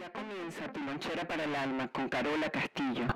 Ya comienza tu lonchera para el alma con Carola Castillo.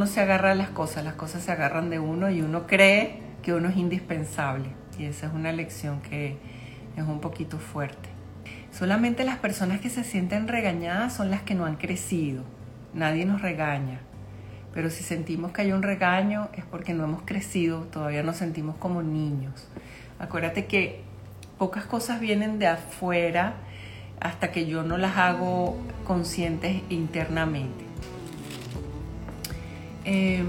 No se agarra a las cosas, las cosas se agarran de uno y uno cree que uno es indispensable. Y esa es una lección que es un poquito fuerte. Solamente las personas que se sienten regañadas son las que no han crecido. Nadie nos regaña. Pero si sentimos que hay un regaño es porque no hemos crecido, todavía nos sentimos como niños. Acuérdate que pocas cosas vienen de afuera hasta que yo no las hago conscientes internamente. Eh,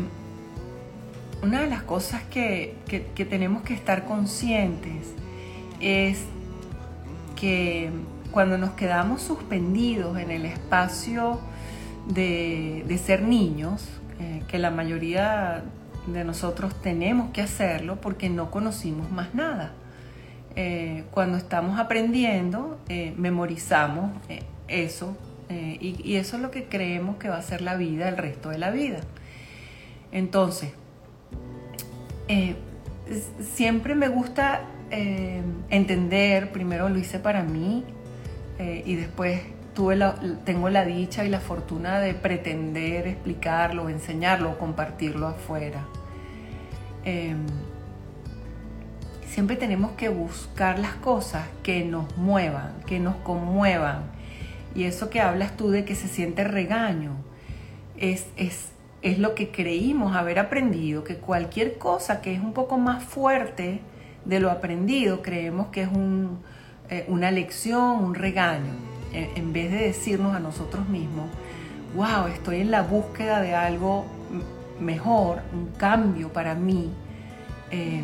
una de las cosas que, que- tenemos que estar conscientes es que cuando nos quedamos suspendidos en el espacio de, de ser niños, eh, que la mayoría de nosotros tenemos que hacerlo porque no conocimos más nada. Eh, cuando estamos aprendiendo, eh, memorizamos eso y eso es lo que creemos que va a ser la vida el resto de la vida. Entonces, eh, siempre me gusta eh, entender, primero lo hice para mí eh, y después tuve la- tengo la dicha y la fortuna de pretender explicarlo, enseñarlo, compartirlo afuera. Eh, siempre tenemos que buscar las cosas que nos muevan, que nos conmuevan. Y eso que hablas tú de que se siente regaño, es, es, es lo que creímos haber aprendido, que cualquier cosa que es un poco más fuerte de lo aprendido, creemos que es eh, una lección, un regaño, en, en vez de decirnos a nosotros mismos, wow, estoy en la búsqueda de algo mejor, un cambio para mí, eh,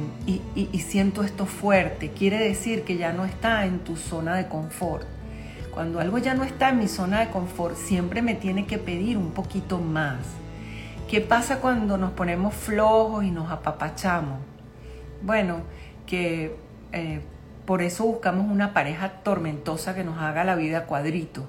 y siento esto fuerte, quiere decir que ya no está en tu zona de confort. Cuando algo ya no está en mi zona de confort, siempre me tiene que pedir un poquito más. ¿Qué pasa cuando nos ponemos flojos y nos apapachamos? Bueno, que eh, por eso buscamos una pareja tormentosa que nos haga la vida cuadrito.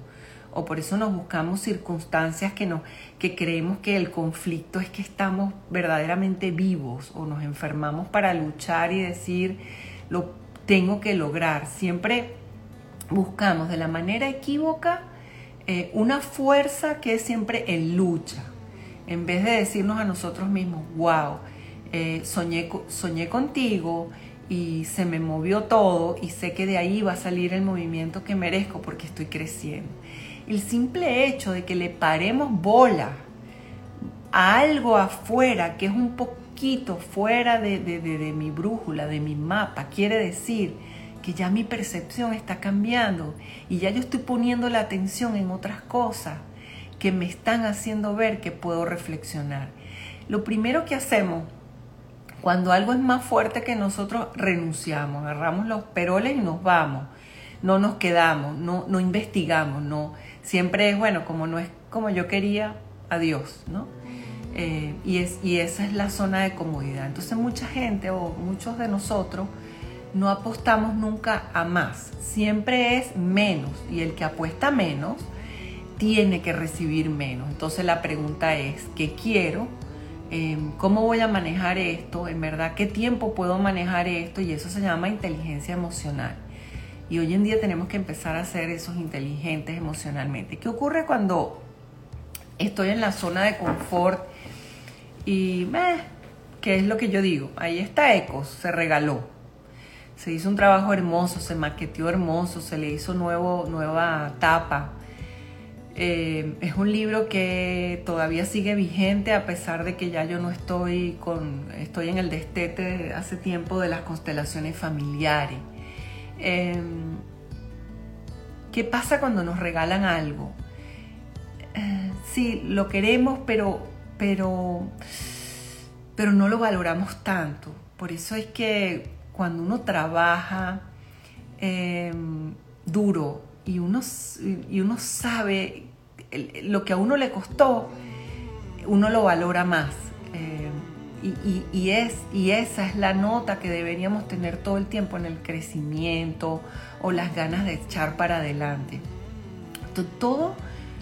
O por eso nos buscamos circunstancias que, nos, que creemos que el conflicto es que estamos verdaderamente vivos o nos enfermamos para luchar y decir, lo tengo que lograr. Siempre buscamos de la manera equívoca eh, una fuerza que es siempre en lucha, en vez de decirnos a nosotros mismos, wow, eh, soñé, soñé contigo y se me movió todo y sé que de ahí va a salir el movimiento que merezco porque estoy creciendo. El simple hecho de que le paremos bola a algo afuera que es un poquito fuera de- de- de mi brújula, de mi mapa, quiere decir que ya mi percepción está cambiando y ya yo estoy poniendo la atención en otras cosas que me están haciendo ver que puedo reflexionar. Lo primero que hacemos cuando algo es más fuerte que nosotros, renunciamos, agarramos los peroles y nos vamos. No nos quedamos, no, no investigamos, no. Siempre es, bueno, como no es como yo quería, adiós, ¿no? Eh, y, es, y esa es la zona de comodidad. Entonces mucha gente o muchos de nosotros no apostamos nunca a más. Siempre es menos. Y el que apuesta menos tiene que recibir menos. Entonces la pregunta es, ¿qué quiero? Eh, ¿Cómo voy a manejar esto? En verdad, ¿qué tiempo puedo manejar esto? Y eso se llama inteligencia emocional. Y hoy en día tenemos que empezar a ser esos inteligentes emocionalmente. ¿Qué ocurre cuando estoy en la zona de confort y, meh, ¿qué es lo que yo digo? Ahí está Ecos, se regaló. Se hizo un trabajo hermoso, se maqueteó hermoso, se le hizo nuevo, nueva tapa. Eh, es un libro que todavía sigue vigente a pesar de que ya yo no estoy con, estoy en el destete hace tiempo de las constelaciones familiares. Eh, ¿Qué pasa cuando nos regalan algo? Eh, sí, lo queremos, pero, pero, pero no lo valoramos tanto. Por eso es que cuando uno trabaja em, duro y uno, y uno sabe lo que a uno le costó, uno lo valora más. Em, y, es, y esa es la nota que deberíamos tener todo el tiempo en el crecimiento o las ganas de echar para adelante. Todo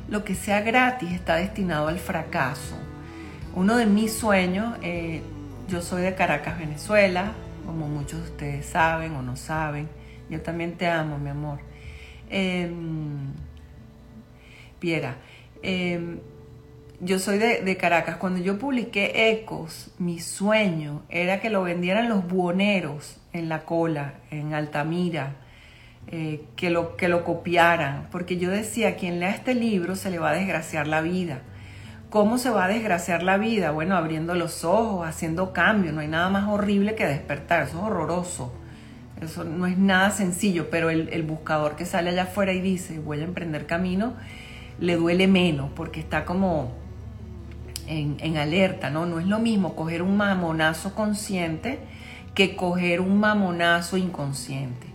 lo que sea gratis está destinado al fracaso. Uno de mis sueños, eh, yo soy de Caracas, Venezuela, como muchos de ustedes saben o no saben. Yo también te amo, mi amor. Eh, Piera, em, yo soy de, Caracas. Cuando yo publiqué Ecos, mi sueño era que lo vendieran los buhoneros en la cola, en Altamira, eh, que, lo, que lo copiaran, porque yo decía, quien lea este libro se le va a desgraciar la vida. ¿Cómo se va a desgraciar la vida? Bueno, abriendo los ojos, haciendo cambios. No hay nada más horrible que despertar, eso es horroroso. Eso no es nada sencillo, pero el, el buscador que sale allá afuera y dice, voy a emprender camino, le duele menos porque está como en, alerta, ¿no? No es lo mismo coger un mamonazo consciente que coger un mamonazo inconsciente.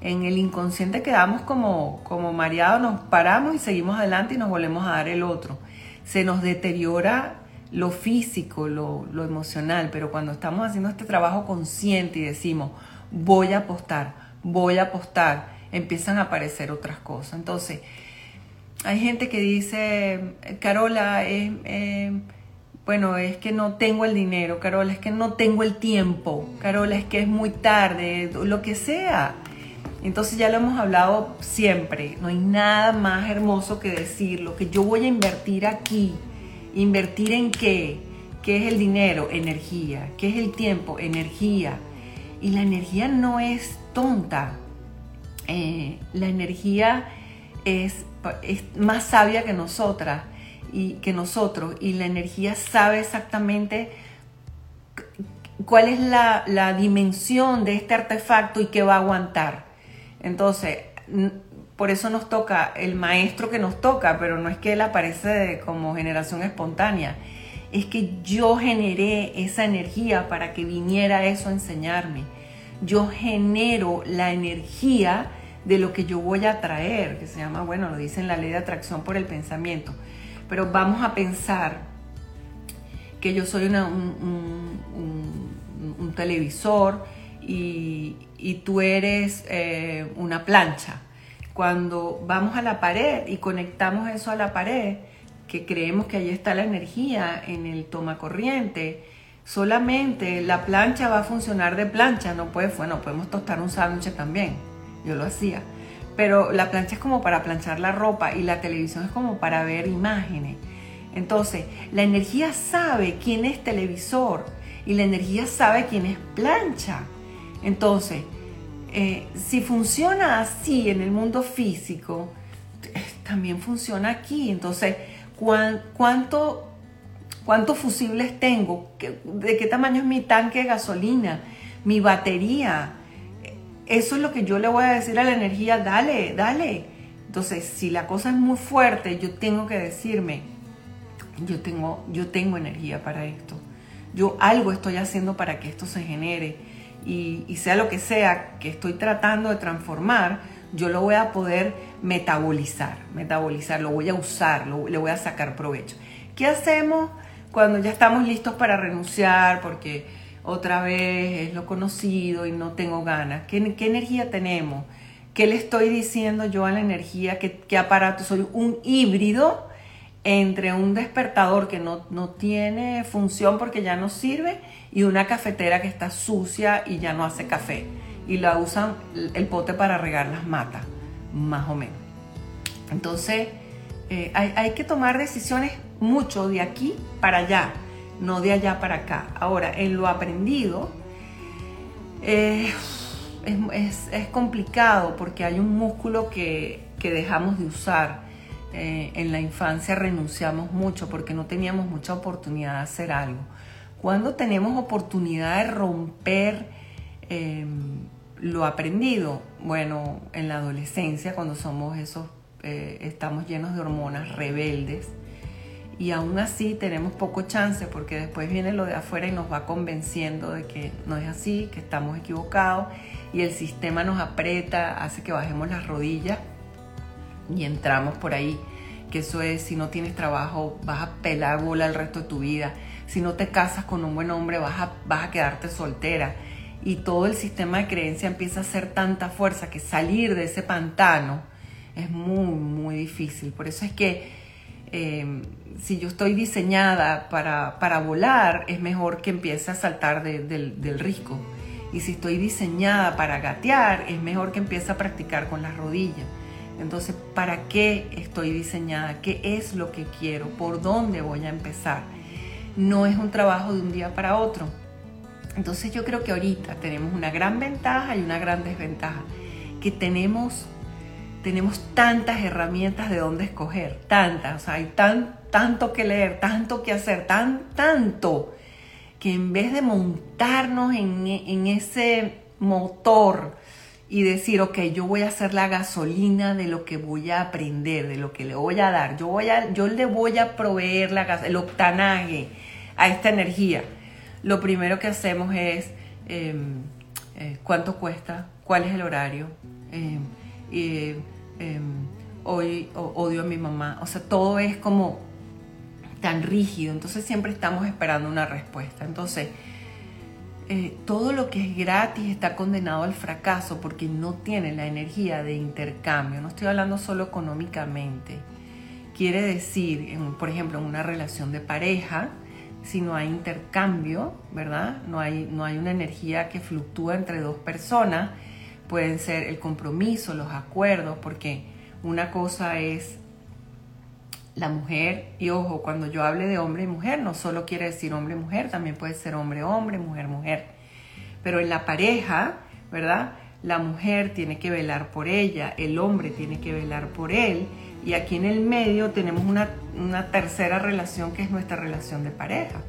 En el inconsciente quedamos como, como mareados, nos paramos y seguimos adelante y nos volvemos a dar el otro. Se nos deteriora lo físico, lo, lo emocional, pero cuando estamos haciendo este trabajo consciente y decimos, voy a apostar, voy a apostar, empiezan a aparecer otras cosas. Entonces, hay gente que dice, Carola, es... Eh, bueno, es que no tengo el dinero, Carola, es que no tengo el tiempo, Carola, es que es muy tarde, lo que sea. Entonces ya lo hemos hablado siempre, no hay nada más hermoso que decir lo que yo voy a invertir aquí. ¿Invertir en qué? ¿Qué es el dinero? Energía. ¿Qué es el tiempo? Energía. Y la energía no es tonta. Eh, la energía es, es más sabia que nosotras y que nosotros y la energía sabe exactamente cuál es la, dimensión de este artefacto y qué va a aguantar. Entonces, por eso nos toca el maestro que nos toca, pero no es que él aparece como generación espontánea, es que yo generé esa energía para que viniera eso a enseñarme. Yo genero la energía de lo que yo voy a traer, que se llama, bueno, lo dice en la ley de atracción por el pensamiento pero vamos a pensar que yo soy un, televisor y, tú eres eh, una plancha. Cuando vamos a la pared y conectamos eso a la pared, que creemos que ahí está la energía en el toma corriente, solamente la plancha va a funcionar de plancha, no puede, bueno, podemos tostar un sándwich también, yo lo hacía pero la plancha es como para planchar la ropa y la televisión es como para ver imágenes. Entonces, la energía sabe quién es televisor y la energía sabe quién es plancha. Entonces, eh, si funciona así en el mundo físico, eh, también funciona aquí. Entonces, ¿cuánto, ¿cuántos fusibles tengo? ¿De qué tamaño es mi tanque de gasolina? ¿Mi batería? Eso es lo que yo le voy a decir a la energía, dale, dale. Entonces, si la cosa es muy fuerte, yo tengo que decirme, yo tengo, yo tengo energía para esto. Yo algo estoy haciendo para que esto se genere. Y, sea lo que sea que estoy tratando de transformar, yo lo voy a poder metabolizar, metabolizar, lo voy a usar, le voy a sacar provecho. ¿Qué hacemos cuando ya estamos listos para renunciar? Porque otra vez es lo conocido y no tengo ganas. ¿Qué, energía tenemos? ¿Qué le estoy diciendo yo a la energía? ¿Qué, aparato? Soy un híbrido entre un despertador que no, no, tiene función porque ya no sirve y una cafetera que está sucia y ya no hace café. Y la usan el pote para regar las matas, más o menos. Entonces, eh, hay, hay que tomar decisiones mucho de aquí para allá no de allá para acá. Ahora, en lo aprendido eh, es, complicado porque hay un músculo que, dejamos de usar. Eh, en la infancia renunciamos mucho porque no teníamos mucha oportunidad de hacer algo. Cuando tenemos oportunidad de romper em, lo aprendido, bueno, en la adolescencia, cuando somos esos eh, estamos llenos de hormonas rebeldes y aún así tenemos poco chance porque después viene lo de afuera y nos va convenciendo de que no es así, que estamos equivocados y el sistema nos aprieta, hace que bajemos las rodillas y entramos por ahí, que eso es, si no tienes trabajo vas a pelar bola el resto de tu vida, si no te casas con un buen hombre vas a, vas a quedarte soltera. Y todo el sistema de creencia empieza a hacer tanta fuerza que salir de ese pantano es muy, muy difícil. Por eso es que em, si yo estoy diseñada para, para, volar, es mejor que empiece a saltar del, del risco. Y si estoy diseñada para gatear, es mejor que empiece a practicar con las rodillas. Entonces, ¿para qué estoy diseñada? ¿Qué es lo que quiero? ¿Por dónde voy a empezar? No es un trabajo de un día para otro. Entonces yo creo que ahorita tenemos una gran ventaja y una gran desventaja. Que tenemos, tenemos tantas herramientas de dónde escoger, tantas, o sea, hay tan, tanto que leer, tanto que hacer, tan, tanto, que en vez de montarnos en, en ese motor, y decir, ok, yo voy a hacer la gasolina de lo que voy a aprender, de lo que le voy a dar. Yo, voy a, yo le voy a proveer la el octanaje a esta energía. Lo primero que hacemos es em, eh, cuánto cuesta, cuál es el horario. Em, em, hoy odio a mi mamá. O sea, todo es como tan rígido. Entonces siempre estamos esperando una respuesta. Entonces, eh, todo lo que es gratis está condenado al fracaso porque no tiene la energía de intercambio. No estoy hablando solo económicamente. Quiere decir, por ejemplo, en una relación de pareja, si no hay intercambio, ¿verdad? No hay, no hay una energía que fluctúa entre dos personas, pueden ser el compromiso, los acuerdos, porque una cosa es la mujer, y ojo, cuando yo hable de hombre y mujer, no solo quiere decir hombre y mujer, también puede ser hombre hombre, mujer mujer. Pero en la pareja, ¿verdad? La mujer tiene que velar por ella, el hombre tiene que velar por él, y aquí en el medio tenemos una, una tercera relación que es nuestra relación de pareja.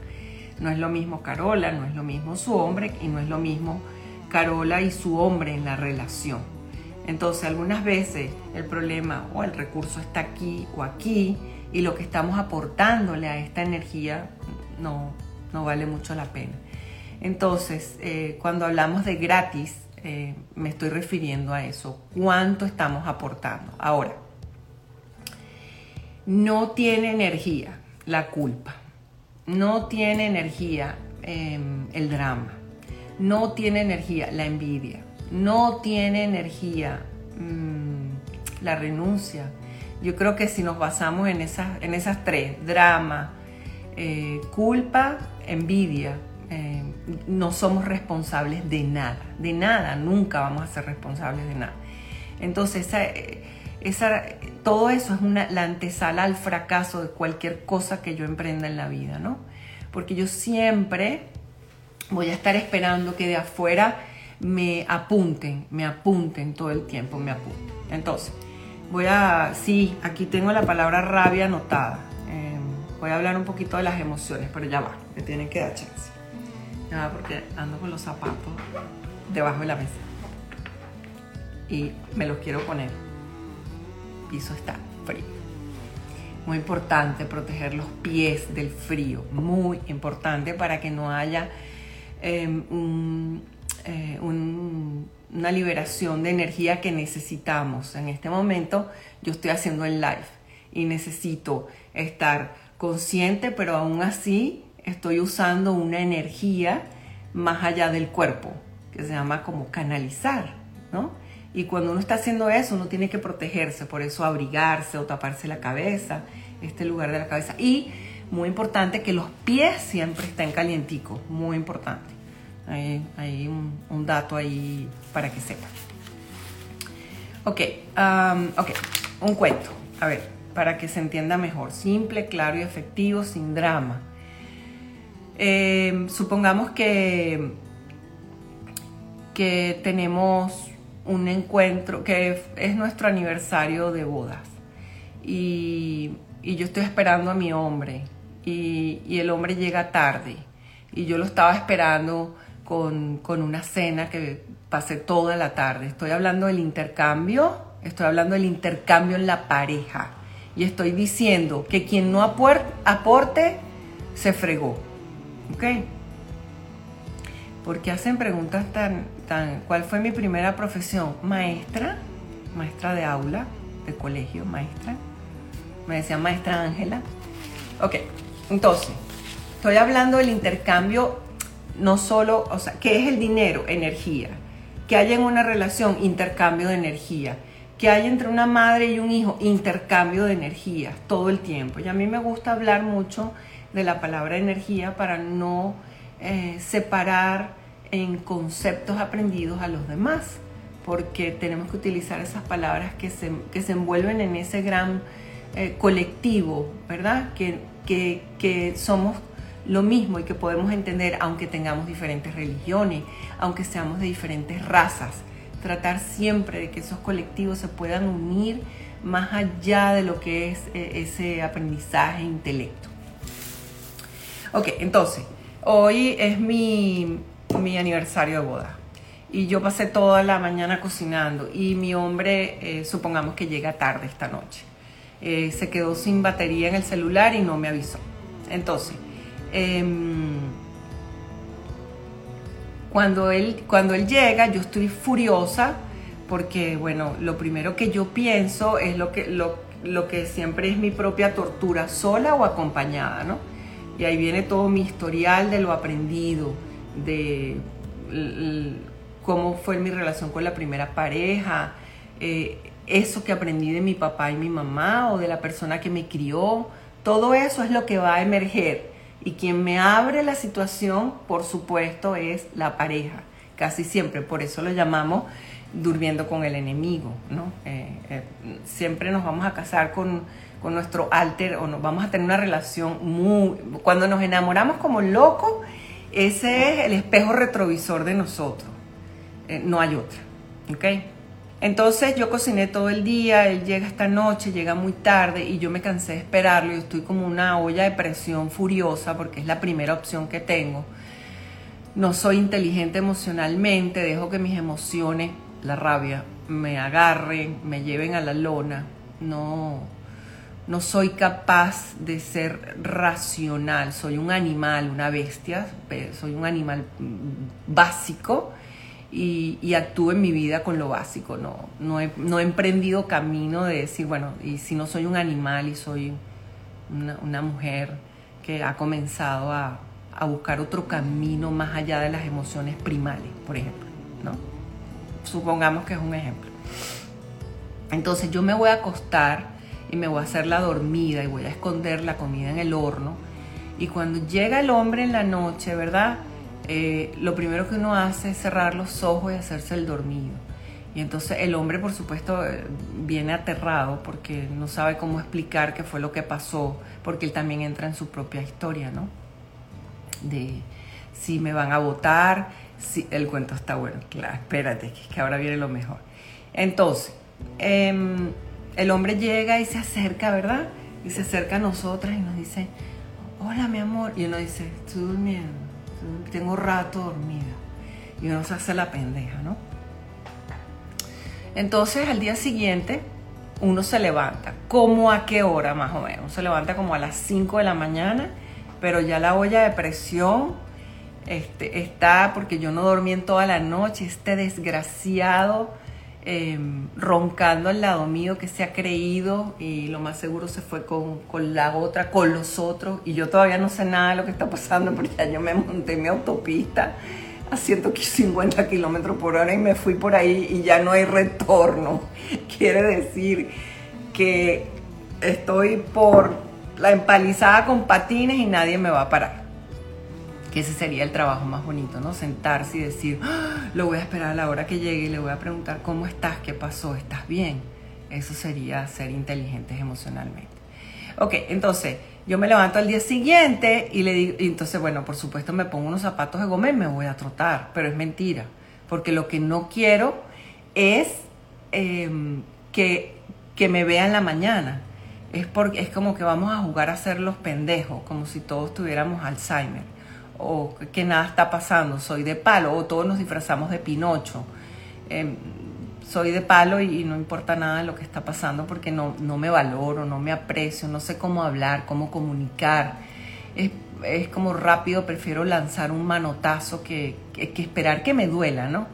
No es lo mismo Carola, no es lo mismo su hombre, y no es lo mismo Carola y su hombre en la relación. Entonces, algunas veces el problema o el recurso está aquí o aquí, y lo que estamos aportándole a esta energía no, no vale mucho la pena. Entonces, eh, cuando hablamos de gratis, eh, me estoy refiriendo a eso. ¿Cuánto estamos aportando? Ahora, no tiene energía la culpa, no tiene energía em, el drama, no tiene energía la envidia, no tiene energía mm, la renuncia, yo creo que si nos basamos en esas, en esas tres, drama, eh, culpa, envidia, eh, no somos responsables de nada, de nada, nunca vamos a ser responsables de nada. Entonces, esa, todo eso es una, la antesala al fracaso de cualquier cosa que yo emprenda en la vida, ¿no? Porque yo siempre voy a estar esperando que de afuera me apunten, me apunten todo el tiempo, me apunten. Entonces, Voy a, sí, aquí tengo la palabra rabia anotada. Em, voy a hablar un poquito de las emociones, pero ya va, me tienen que dar chance. Ya va porque ando con los zapatos debajo de la mesa. Y me los quiero poner. Piso está frío. Muy importante proteger los pies del frío. Muy importante para que no haya em, eh, una liberación de energía que necesitamos. En este momento yo estoy haciendo el live y necesito estar consciente, pero aún así estoy usando una energía más allá del cuerpo, que se llama como canalizar, ¿no? Y cuando uno está haciendo eso, uno tiene que protegerse, por eso abrigarse o taparse la cabeza, este lugar de la cabeza. Y muy importante que los pies siempre estén calienticos, muy importante. Hay, un, dato ahí para que sepan. Ok, ok, un cuento. A ver, para que se entienda mejor. Simple, claro y efectivo, sin drama. Em, supongamos que, que tenemos un encuentro, que es nuestro aniversario de bodas. Y, yo estoy esperando a mi hombre. Y, el hombre llega tarde. Y yo lo estaba esperando con, una cena que pasé toda la tarde. Estoy hablando del intercambio estoy hablando del intercambio en la pareja. Y estoy diciendo que quien no aporte, se fregó. ¿Ok? Porque hacen preguntas tan, tan... ¿Cuál fue mi primera profesión? Maestra, maestra de aula, de colegio, maestra. Me decía maestra Ángela. Ok, entonces, estoy hablando del intercambio, no solo, o sea, ¿qué es el dinero? Energía. Que haya en una relación intercambio de energía. Que hay entre una madre y un hijo intercambio de energía todo el tiempo. Y a mí me gusta hablar mucho de la palabra energía para no eh, separar en conceptos aprendidos a los demás, porque tenemos que utilizar esas palabras que se, que se envuelven en ese gran eh, colectivo, ¿verdad? Que, que, que somos lo mismo y que podemos entender aunque tengamos diferentes religiones, aunque seamos de diferentes razas. Tratar siempre de que esos colectivos se puedan unir más allá de lo que es eh, ese aprendizaje intelecto. Ok, entonces, hoy es mi, mi aniversario de boda y yo pasé toda la mañana cocinando y mi hombre, eh, supongamos que llega tarde esta noche. Eh, se quedó sin batería en el celular y no me avisó. Entonces, em, cuando, él, cuando él llega, yo estoy furiosa porque, bueno, lo primero que yo pienso es lo que, lo, lo que siempre es mi propia tortura, sola o acompañada, ¿no? Y ahí viene todo mi historial de lo aprendido, de cómo fue mi relación con la primera pareja, eh, eso que aprendí de mi papá y mi mamá o de la persona que me crió, todo eso es lo que va a emerger. Y quien me abre la situación, por supuesto, es la pareja, casi siempre. Por eso lo llamamos durmiendo con el enemigo, ¿no? Eh, eh, siempre nos vamos a casar con, con, nuestro alter o nos vamos a tener una relación muy... Cuando nos enamoramos como locos, ese es el espejo retrovisor de nosotros. Eh, no hay otra, ¿ok? Entonces yo cociné todo el día, él llega esta noche, llega muy tarde y yo me cansé de esperarlo y estoy como una olla de presión furiosa porque es la primera opción que tengo. No soy inteligente emocionalmente, dejo que mis emociones, la rabia, me agarren, me lleven a la lona. No, no soy capaz de ser racional, soy un animal, una bestia, soy un animal básico y, actúo en mi vida con lo básico. No, no, he, no he emprendido camino de decir, bueno, y si no soy un animal y soy una, mujer que ha comenzado a, a, buscar otro camino más allá de las emociones primales, por ejemplo, ¿no? Supongamos que es un ejemplo. Entonces yo me voy a acostar y me voy a hacer la dormida y voy a esconder la comida en el horno. Y cuando llega el hombre en la noche, ¿verdad? Eh, lo primero que uno hace es cerrar los ojos y hacerse el dormido. Y entonces el hombre, por supuesto, eh, viene aterrado porque no sabe cómo explicar qué fue lo que pasó, porque él también entra en su propia historia, ¿no? De si me van a votar, si el cuento está bueno, claro, espérate, que ahora viene lo mejor. Entonces, em, el hombre llega y se acerca, ¿verdad? Y se acerca a nosotras y nos dice, hola mi amor. Y uno dice, estoy durmiendo tengo rato dormida. Y uno se hace la pendeja, ¿no? Entonces al día siguiente uno se levanta. ¿Cómo a qué hora más o menos? Se levanta como a las 5 de la mañana, pero ya la olla de presión este, está porque yo no dormí en toda la noche. Este desgraciado Em, roncando al lado mío que se ha creído y lo más seguro se fue con, la otra, con los otros y yo todavía no sé nada de lo que está pasando porque ya yo me monté en mi autopista a 150 kilómetros por hora y me fui por ahí y ya no hay retorno. Quiere decir que estoy por la empalizada con patines y nadie me va a parar ese sería el trabajo más bonito, ¿no? Sentarse y decir, ¡Ah! lo voy a esperar a la hora que llegue y le voy a preguntar cómo estás, qué pasó, estás bien. Eso sería ser inteligentes emocionalmente. Ok, entonces yo me levanto al día siguiente y le digo, entonces bueno, por supuesto me pongo unos zapatos de goma y me voy a trotar, pero es mentira, porque lo que no quiero es em, que, que me vea en la mañana. Es, porque, es como que vamos a jugar a ser los pendejos, como si todos tuviéramos Alzheimer o que nada está pasando, soy de palo, o todos nos disfrazamos de Pinocho. Em, soy de palo y, no importa nada lo que está pasando porque no, no me valoro, no me aprecio, no sé cómo hablar, cómo comunicar. Es, es como rápido, prefiero lanzar un manotazo que, que, que, esperar que me duela, ¿no?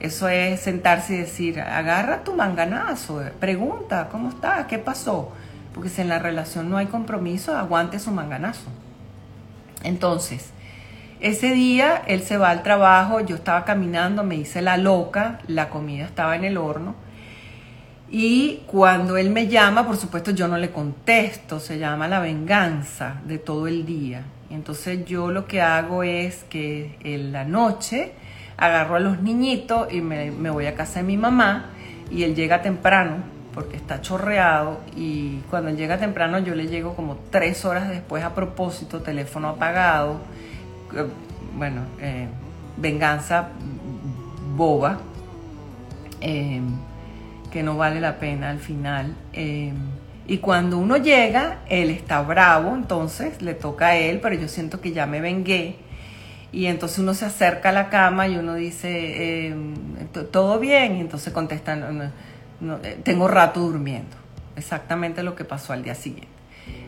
Eso es sentarse y decir, agarra tu manganazo, pregunta, ¿cómo estás? ¿Qué pasó? Porque si en la relación no hay compromiso, aguante su manganazo. Entonces, ese día él se va al trabajo, yo estaba caminando, me hice la loca, la comida estaba en el horno. Y cuando él me llama, por supuesto yo no le contesto, se llama la venganza de todo el día. Entonces yo lo que hago es que en la noche agarro a los niñitos y me, voy a casa de mi mamá y él llega temprano porque está chorreado y cuando él llega temprano yo le llego como tres horas después a propósito, teléfono apagado bueno, eh, venganza boba, eh, que no vale la pena al final. Eh, y cuando uno llega, él está bravo, entonces le toca a él, pero yo siento que ya me vengué. Y entonces uno se acerca a la cama y uno dice, ¿todo bien? Y entonces contestan, tengo rato durmiendo. Exactamente lo que pasó al día siguiente.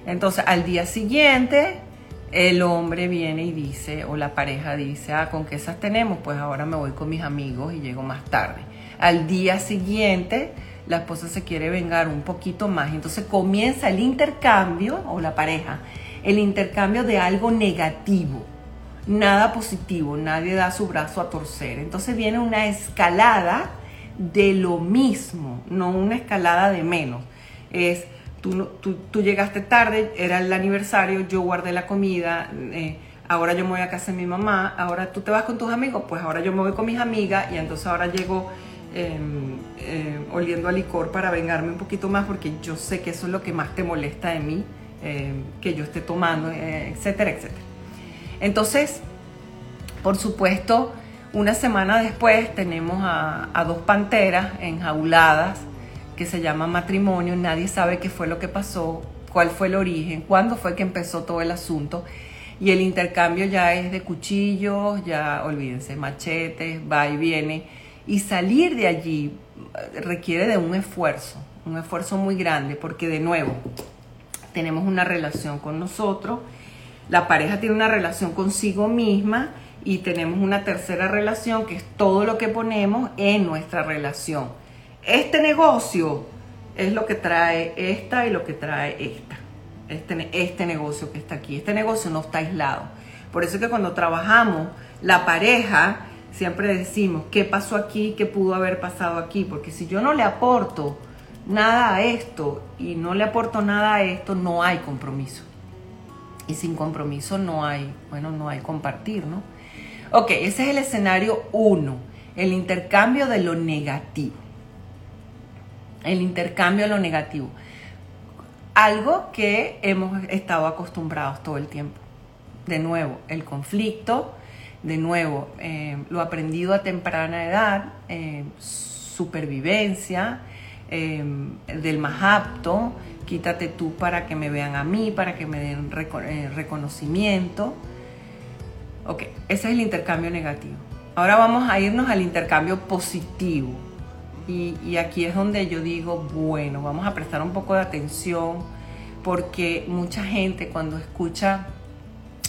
Entonces, al día siguiente, el hombre viene y dice, o la pareja dice, ah, ¿con qué esas tenemos? Pues ahora me voy con mis amigos y llego más tarde. Al día siguiente, la esposa se quiere vengar un poquito más. Entonces comienza el intercambio, o la pareja, el intercambio de algo negativo, nada positivo, nadie da su brazo a torcer. Entonces viene una escalada de lo mismo, no una escalada de menos. Es tú, llegaste tarde, era el aniversario, yo guardé la comida, eh, ahora yo me voy a casa de mi mamá, ahora tú te vas con tus amigos, pues ahora yo me voy con mis amigas y entonces ahora llego em, eh, oliendo a licor para vengarme un poquito más porque yo sé que eso es lo que más te molesta de mí, em, que yo esté tomando, eh, etcétera, etcétera. Entonces, por supuesto, una semana después tenemos a, a dos panteras enjauladas que se llama matrimonio, nadie sabe qué fue lo que pasó, cuál fue el origen, cuándo fue que empezó todo el asunto. Y el intercambio ya es de cuchillos, ya olvídense, machetes, va y viene. Y salir de allí eh, requiere de un esfuerzo, un esfuerzo muy grande, porque de nuevo, tenemos una relación con nosotros, la pareja tiene una relación consigo misma y tenemos una tercera relación que es todo lo que ponemos en nuestra relación este negocio es lo que trae esta y lo que trae esta. Este, este negocio que está aquí. Este negocio no está aislado. Por eso es que cuando trabajamos, la pareja, siempre decimos, ¿qué pasó aquí? ¿Qué pudo haber pasado aquí? Porque si yo no le aporto nada a esto y no le aporto nada a esto, no hay compromiso. Y sin compromiso no hay, bueno, no hay compartir, ¿no? Ok, ese es el escenario uno, el intercambio de lo negativo el intercambio a lo negativo. Algo que hemos estado acostumbrados todo el tiempo. De nuevo, el conflicto, de nuevo, eh, lo aprendido a temprana edad, eh, supervivencia, eh, del más apto, quítate tú para que me vean a mí, para que me den reconocimiento. Ok, ese es el intercambio negativo. Ahora vamos a irnos al intercambio positivo. Y, aquí es donde yo digo, bueno, vamos a prestar un poco de atención porque mucha gente cuando escucha,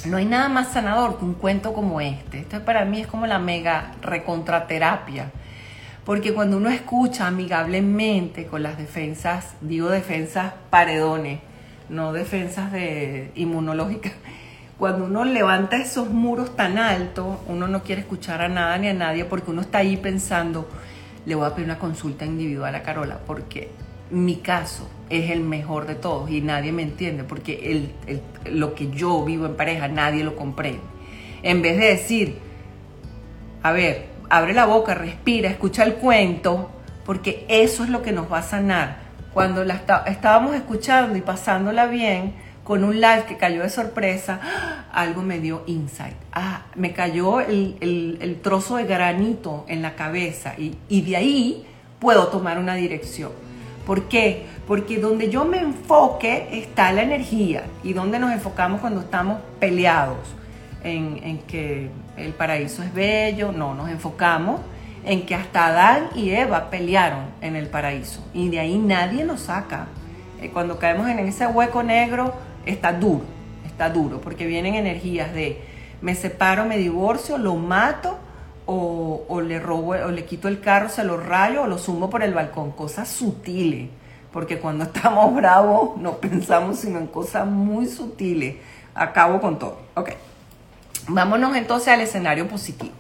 no hay nada más sanador que un cuento como este. Esto para mí es como la mega recontraterapia. Porque cuando uno escucha amigablemente con las defensas, digo defensas paredones, no defensas de inmunológicas, cuando uno levanta esos muros tan altos, uno no quiere escuchar a nada ni a nadie porque uno está ahí pensando, le voy a pedir una consulta individual a Carola porque mi caso es el mejor de todos y nadie me entiende porque lo que yo vivo en pareja nadie lo comprende. En vez de decir, a ver, abre la boca, respira, escucha el cuento, porque eso es lo que nos va a sanar. Cuando la estábamos escuchando y pasándola bien, con un live que cayó de sorpresa, algo me dio insight. Ah, me cayó el, trozo de granito en la cabeza y, y de ahí puedo tomar una dirección. ¿Por qué? Porque donde yo me enfoque está la energía y donde nos enfocamos cuando estamos peleados en, en, que el paraíso es bello, no, nos enfocamos en que hasta Adán y Eva pelearon en el paraíso y de ahí nadie nos saca. Eh, cuando caemos en ese hueco negro está duro, está duro, porque vienen energías de me separo, me divorcio, lo mato o, le robo o le quito el carro, se lo rayo o lo sumo por el balcón, cosas sutiles, porque cuando estamos bravos no pensamos sino en cosas muy sutiles. Acabo con todo. Ok. Vámonos entonces al escenario positivo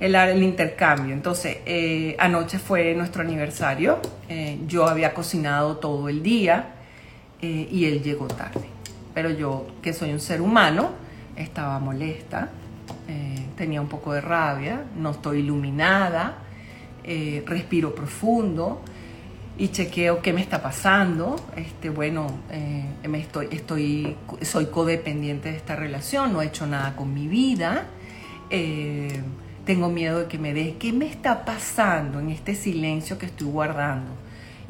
el, intercambio. Entonces, eh, anoche fue nuestro aniversario, eh, yo había cocinado todo el día eh, y él llegó tarde. Pero yo, que soy un ser humano, estaba molesta, tenía un poco de rabia, no estoy iluminada, respiro profundo y chequeo qué me está pasando. Este, bueno, me estoy, estoy, soy codependiente de esta relación, no he hecho nada con mi vida tengo miedo de que me deje. ¿Qué me está pasando en este silencio que estoy guardando?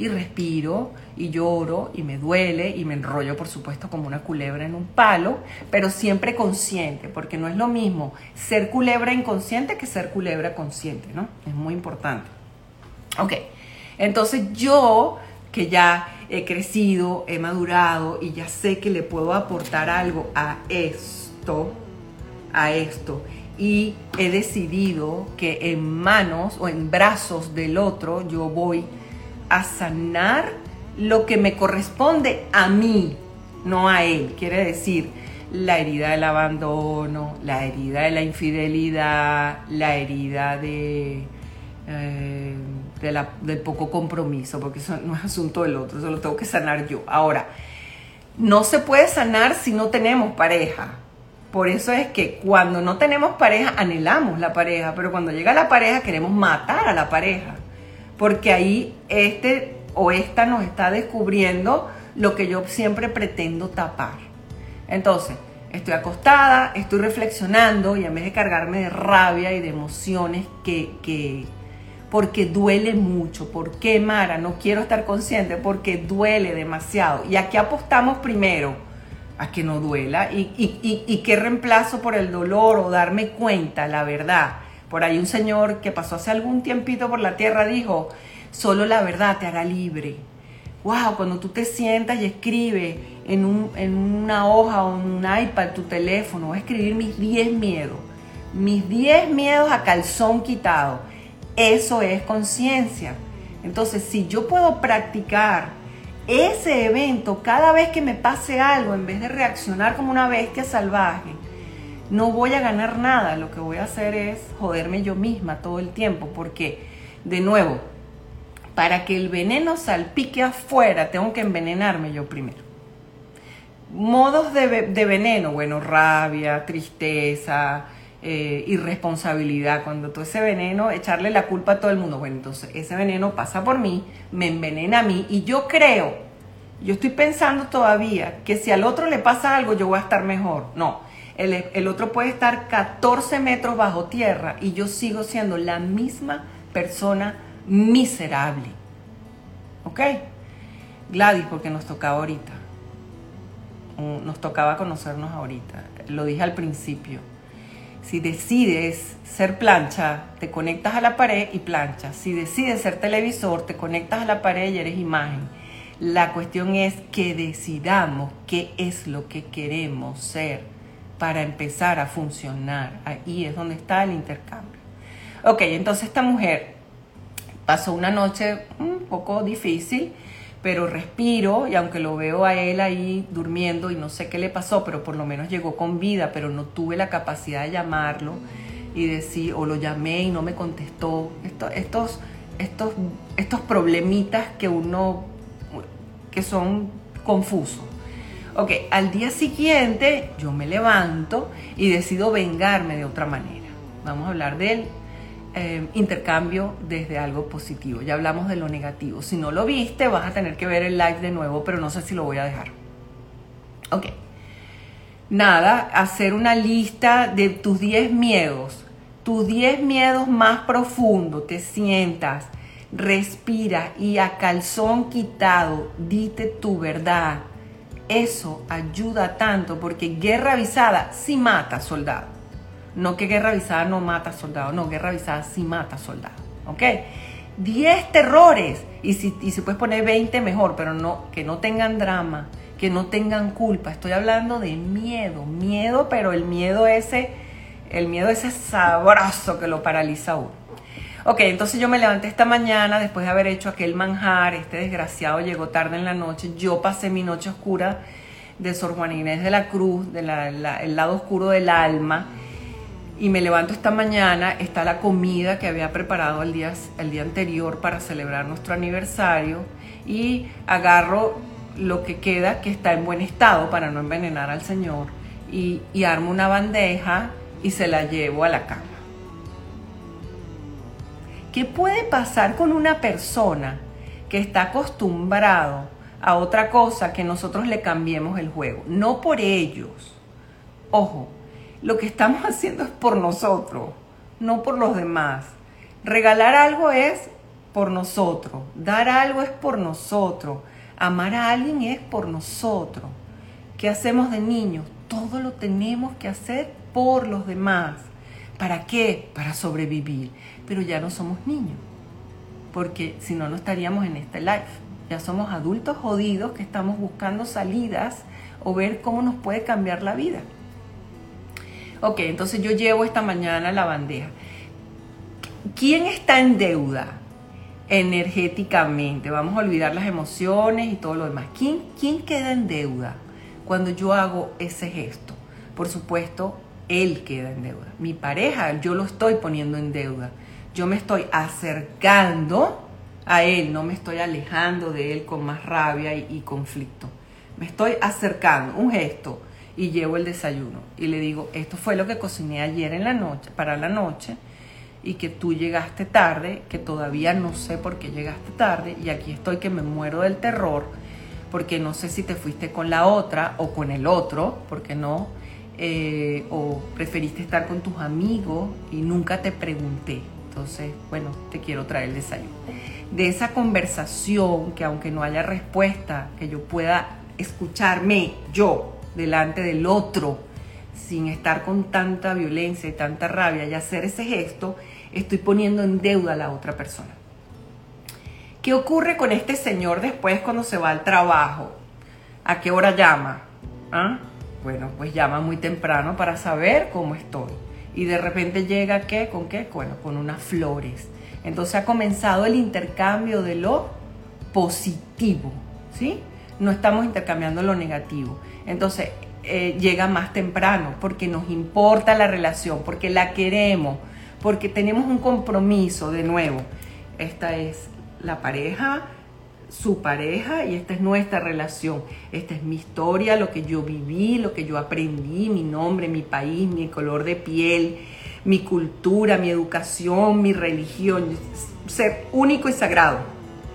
Y respiro y lloro y me duele y me enrollo, por supuesto, como una culebra en un palo, pero siempre consciente, porque no es lo mismo ser culebra inconsciente que ser culebra consciente, ¿no? Es muy importante. Ok, entonces yo que ya he crecido, he madurado y ya sé que le puedo aportar algo a esto, a esto, y he decidido que en manos o en brazos del otro yo voy a sanar lo que me corresponde a mí, no a él. Quiere decir, la herida del abandono, la herida de la infidelidad, la herida de, eh, del poco compromiso, porque eso no es asunto del otro, eso lo tengo que sanar yo. Ahora, no se puede sanar si no tenemos pareja. Por eso es que cuando no tenemos pareja anhelamos la pareja, pero cuando llega la pareja queremos matar a la pareja, porque ahí este o esta nos está descubriendo lo que yo siempre pretendo tapar. Entonces, estoy acostada, estoy reflexionando y en vez de cargarme de rabia y de emociones que, que porque duele mucho. ¿Por qué, Mara? No quiero estar consciente porque duele demasiado. Y aquí apostamos primero a que no duela y, y, qué reemplazo por el dolor o darme cuenta, la verdad. Por ahí un señor que pasó hace algún tiempito por la tierra dijo, solo la verdad te hará libre. Wow, cuando tú te sientas y escribes en, un, en una hoja o en un iPad, tu teléfono, voy a escribir mis 10 miedos, mis 10 miedos a calzón quitado. Eso es conciencia. Entonces, si yo puedo practicar ese evento, cada vez que me pase algo, en vez de reaccionar como una bestia salvaje, no voy a ganar nada. Lo que voy a hacer es joderme yo misma todo el tiempo, porque, de nuevo, para que el veneno salpique afuera, tengo que envenenarme yo primero. Modos de, veneno, bueno, rabia, tristeza, eh, irresponsabilidad, cuando todo ese veneno, echarle la culpa a todo el mundo. Bueno, entonces ese veneno pasa por mí, me envenena a mí y yo creo, yo estoy pensando todavía que si al otro le pasa algo yo voy a estar mejor. No, el, otro puede estar 14 metros bajo tierra y yo sigo siendo la misma persona miserable. ¿Ok? Gladys, porque nos tocaba ahorita. Nos tocaba conocernos ahorita. Lo dije al principio si decides ser plancha, te conectas a la pared y planchas. Si decides ser televisor, te conectas a la pared y eres imagen. La cuestión es que decidamos qué es lo que queremos ser para empezar a funcionar. Ahí es donde está el intercambio. Ok, entonces esta mujer pasó una noche un poco difícil pero respiro y aunque lo veo a él ahí durmiendo y no sé qué le pasó, pero por lo menos llegó con vida, pero no tuve la capacidad de llamarlo y decir, o lo llamé y no me contestó. estos, estos, estos problemitas que uno, que son confusos. Ok, al día siguiente yo me levanto y decido vengarme de otra manera. Vamos a hablar de él eh, intercambio desde algo positivo. Ya hablamos de lo negativo. Si no lo viste, vas a tener que ver el live de nuevo, pero no sé si lo voy a dejar. Ok. Nada, hacer una lista de tus 10 miedos. Tus 10 miedos más profundos. Te sientas, respira y a calzón quitado, dite tu verdad. Eso ayuda tanto porque guerra avisada sí mata soldado. No que guerra avisada no mata soldados, no, guerra avisada sí mata soldados. ¿Ok? 10 terrores. Y si, y si puedes poner 20, mejor, pero no, que no tengan drama, que no tengan culpa. Estoy hablando de miedo, miedo, pero el miedo ese, el miedo ese sabroso que lo paraliza a uno. Ok, entonces yo me levanté esta mañana después de haber hecho aquel manjar, este desgraciado llegó tarde en la noche, yo pasé mi noche oscura de Sor Juan Inés de la Cruz, del lado oscuro del alma, y me levanto esta mañana, está la comida que había preparado el día, el día anterior para celebrar nuestro aniversario, y agarro lo que queda que está en buen estado para no envenenar al Señor, y, y armo una bandeja y se la llevo a la cama. ¿Qué puede pasar con una persona que está acostumbrado a otra cosa que nosotros le cambiemos el juego? No por ellos. Ojo, lo que estamos haciendo es por nosotros, no por los demás. Regalar algo es por nosotros, dar algo es por nosotros, amar a alguien es por nosotros. ¿Qué hacemos de niños? Todo lo tenemos que hacer por los demás. ¿Para qué? Para sobrevivir pero ya no somos niños, porque si no, no estaríamos en este live. Ya somos adultos jodidos que estamos buscando salidas o ver cómo nos puede cambiar la vida. Ok, entonces yo llevo esta mañana la bandeja. ¿Quién está en deuda energéticamente? Vamos a olvidar las emociones y todo lo demás. ¿Quién, quién queda en deuda cuando yo hago ese gesto? Por supuesto, él queda en deuda. Mi pareja, yo lo estoy poniendo en deuda yo me estoy acercando a Él, no me estoy alejando de Él con más rabia y, conflicto. Me estoy acercando, un gesto, y llevo el desayuno. Y le digo, esto fue lo que cociné ayer en la noche, para la noche, y que tú llegaste tarde, que todavía no sé por qué llegaste tarde, y aquí estoy que me muero del terror, porque no sé si te fuiste con la otra o con el otro, porque no, eh, o preferiste estar con tus amigos y nunca te pregunté. Entonces, bueno, te quiero traer el desayuno. De esa conversación, que aunque no haya respuesta, que yo pueda escucharme yo delante del otro, sin estar con tanta violencia y tanta rabia y hacer ese gesto, estoy poniendo en deuda a la otra persona. ¿Qué ocurre con este señor después cuando se va al trabajo? ¿A qué hora llama? ¿Ah? Bueno, pues llama muy temprano para saber cómo estoy y de repente llega ¿qué? ¿Con qué? Bueno, con unas flores. Entonces ha comenzado el intercambio de lo positivo, ¿sí? No estamos intercambiando lo negativo. Entonces eh, llega más temprano porque nos importa la relación, porque la queremos, porque tenemos un compromiso de nuevo. Esta es la pareja su pareja y esta es nuestra relación. Esta es mi historia, lo que yo viví, lo que yo aprendí, mi nombre, mi país, mi color de piel, mi cultura, mi educación, mi religión. Ser único y sagrado.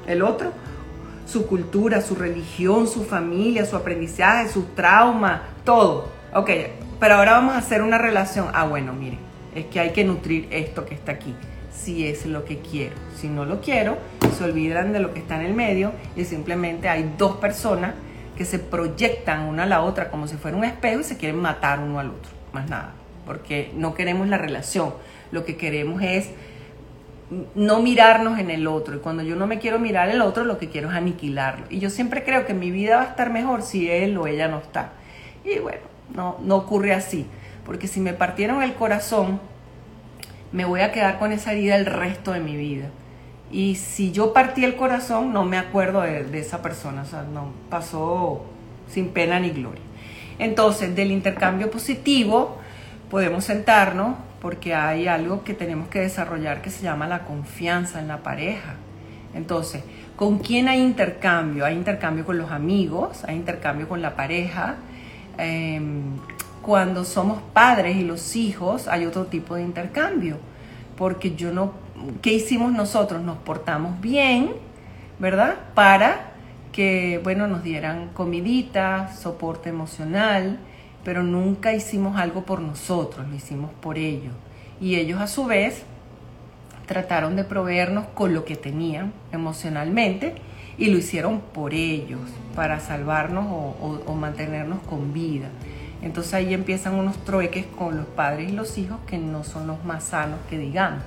El otro, su cultura, su religión, su familia, su aprendizaje, su trauma, todo. Ok, pero ahora vamos a hacer una relación. Ah, bueno, mire, es que hay que nutrir esto que está aquí si es lo que quiero. Si no lo quiero, se olvidan de lo que está en el medio y simplemente hay dos personas que se proyectan una a la otra como si fuera un espejo y se quieren matar uno al otro. Más nada, porque no queremos la relación. Lo que queremos es no mirarnos en el otro. Y cuando yo no me quiero mirar el otro, lo que quiero es aniquilarlo. Y yo siempre creo que mi vida va a estar mejor si él o ella no está. Y bueno, no, no ocurre así. Porque si me partieron el corazón, me voy a quedar con esa herida el resto de mi vida. Y si yo partí el corazón, no me acuerdo de, esa persona, o sea, no pasó sin pena ni gloria. Entonces, del intercambio positivo, podemos sentarnos porque hay algo que tenemos que desarrollar que se llama la confianza en la pareja. Entonces, ¿con quién hay intercambio? Hay intercambio con los amigos, hay intercambio con la pareja. Em, cuando somos padres y los hijos hay otro tipo de intercambio, porque yo no, ¿qué hicimos nosotros? Nos portamos bien, ¿verdad? Para que, bueno, nos dieran comidita, soporte emocional, pero nunca hicimos algo por nosotros, lo hicimos por ellos. Y ellos a su vez trataron de proveernos con lo que tenían emocionalmente y lo hicieron por ellos, para salvarnos o, o mantenernos con vida. Entonces ahí empiezan unos trueques con los padres y los hijos que no son los más sanos que digamos.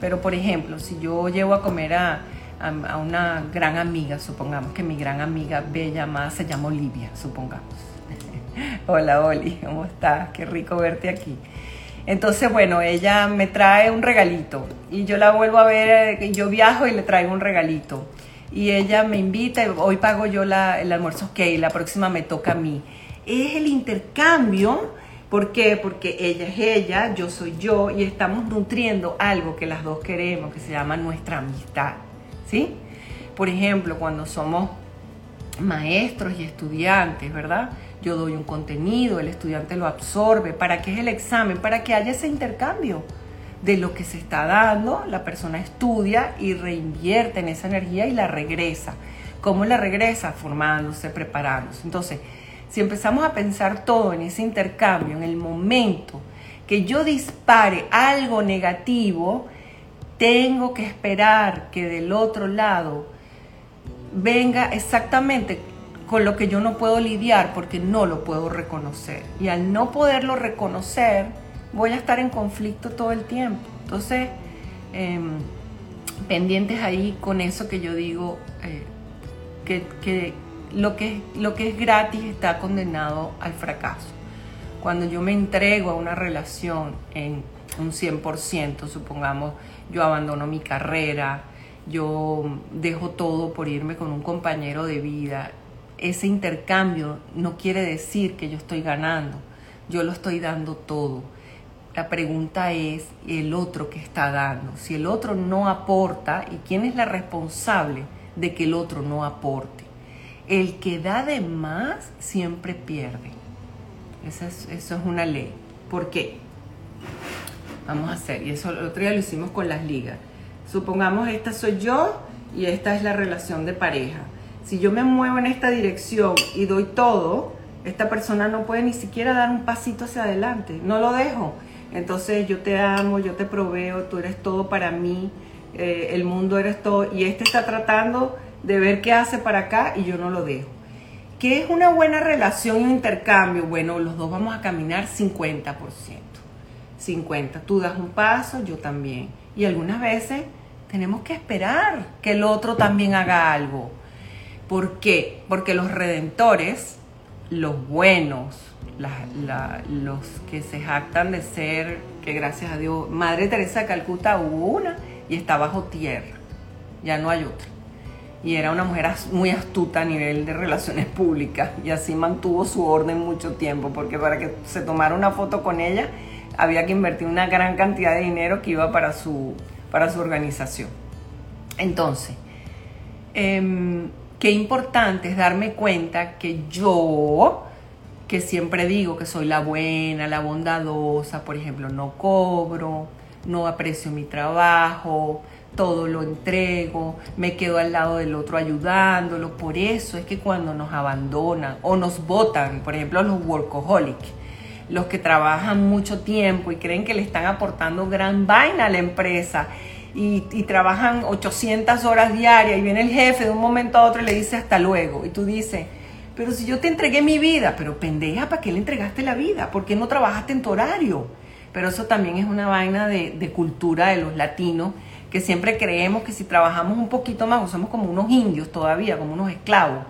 Pero por ejemplo, si yo llevo a comer a, a, una gran amiga, supongamos que mi gran amiga bella más se llama Olivia, supongamos. Hola Oli, ¿cómo estás? Qué rico verte aquí. Entonces, bueno, ella me trae un regalito y yo la vuelvo a ver, yo viajo y le traigo un regalito. Y ella me invita, hoy pago yo la, el almuerzo, ok, la próxima me toca a mí. Es el intercambio, ¿por qué? Porque ella es ella, yo soy yo y estamos nutriendo algo que las dos queremos, que se llama nuestra amistad, ¿sí? Por ejemplo, cuando somos maestros y estudiantes, ¿verdad? yo doy un contenido, el estudiante lo absorbe. ¿Para qué es el examen? Para que haya ese intercambio de lo que se está dando, la persona estudia y reinvierte en esa energía y la regresa. ¿Cómo la regresa? Formándose, preparándose. Entonces, si empezamos a pensar todo en ese intercambio, en el momento que yo dispare algo negativo, tengo que esperar que del otro lado venga exactamente con lo que yo no puedo lidiar porque no lo puedo reconocer. Y al no poderlo reconocer, voy a estar en conflicto todo el tiempo. Entonces, em, pendientes ahí con eso que yo digo, eh, que, lo que lo que es gratis está condenado al fracaso. Cuando yo me entrego a una relación en un 100%, supongamos, yo abandono mi carrera, yo dejo todo por irme con un compañero de vida ese intercambio no quiere decir que yo estoy ganando, yo lo estoy dando todo. La pregunta es el otro que está dando. Si el otro no aporta, ¿y quién es la responsable de que el otro no aporte? El que da de más siempre pierde. Eso es, eso es una ley. ¿Por qué? Vamos a hacer, y eso el otro día lo hicimos con las ligas. Supongamos esta soy yo y esta es la relación de pareja si yo me muevo en esta dirección y doy todo, esta persona no puede ni siquiera dar un pasito hacia adelante, no lo dejo. Entonces yo te amo, yo te proveo, tú eres todo para mí, eh, el mundo eres todo, y este está tratando de ver qué hace para acá y yo no lo dejo. ¿Qué es una buena relación y un intercambio? Bueno, los dos vamos a caminar 50%. 50. Tú das un paso, yo también. Y algunas veces tenemos que esperar que el otro también haga algo. ¿Por qué? Porque los redentores, los buenos, los que se jactan de ser, que gracias a Dios, Madre Teresa de Calcuta hubo una y está bajo tierra, ya no hay otra. Y era una mujer muy astuta a nivel de relaciones públicas y así mantuvo su orden mucho tiempo, porque para que se tomara una foto con ella había que invertir una gran cantidad de dinero que iba para su, para su organización. Entonces, eh, qué importante es darme cuenta que yo, que siempre digo que soy la buena, la bondadosa, por ejemplo, no cobro, no aprecio mi trabajo, todo lo entrego, me quedo al lado del otro ayudándolo. Por eso es que cuando nos abandonan o nos votan, por ejemplo, los workaholics, los que trabajan mucho tiempo y creen que le están aportando gran vaina a la empresa y, trabajan 800 horas diarias y viene el jefe de un momento a otro y le dice hasta luego. Y tú dices, pero si yo te entregué mi vida, pero pendeja, ¿para qué le entregaste la vida? ¿Por qué no trabajaste en tu horario? Pero eso también es una vaina de, de cultura de los latinos, que siempre creemos que si trabajamos un poquito más, somos como unos indios todavía, como unos esclavos,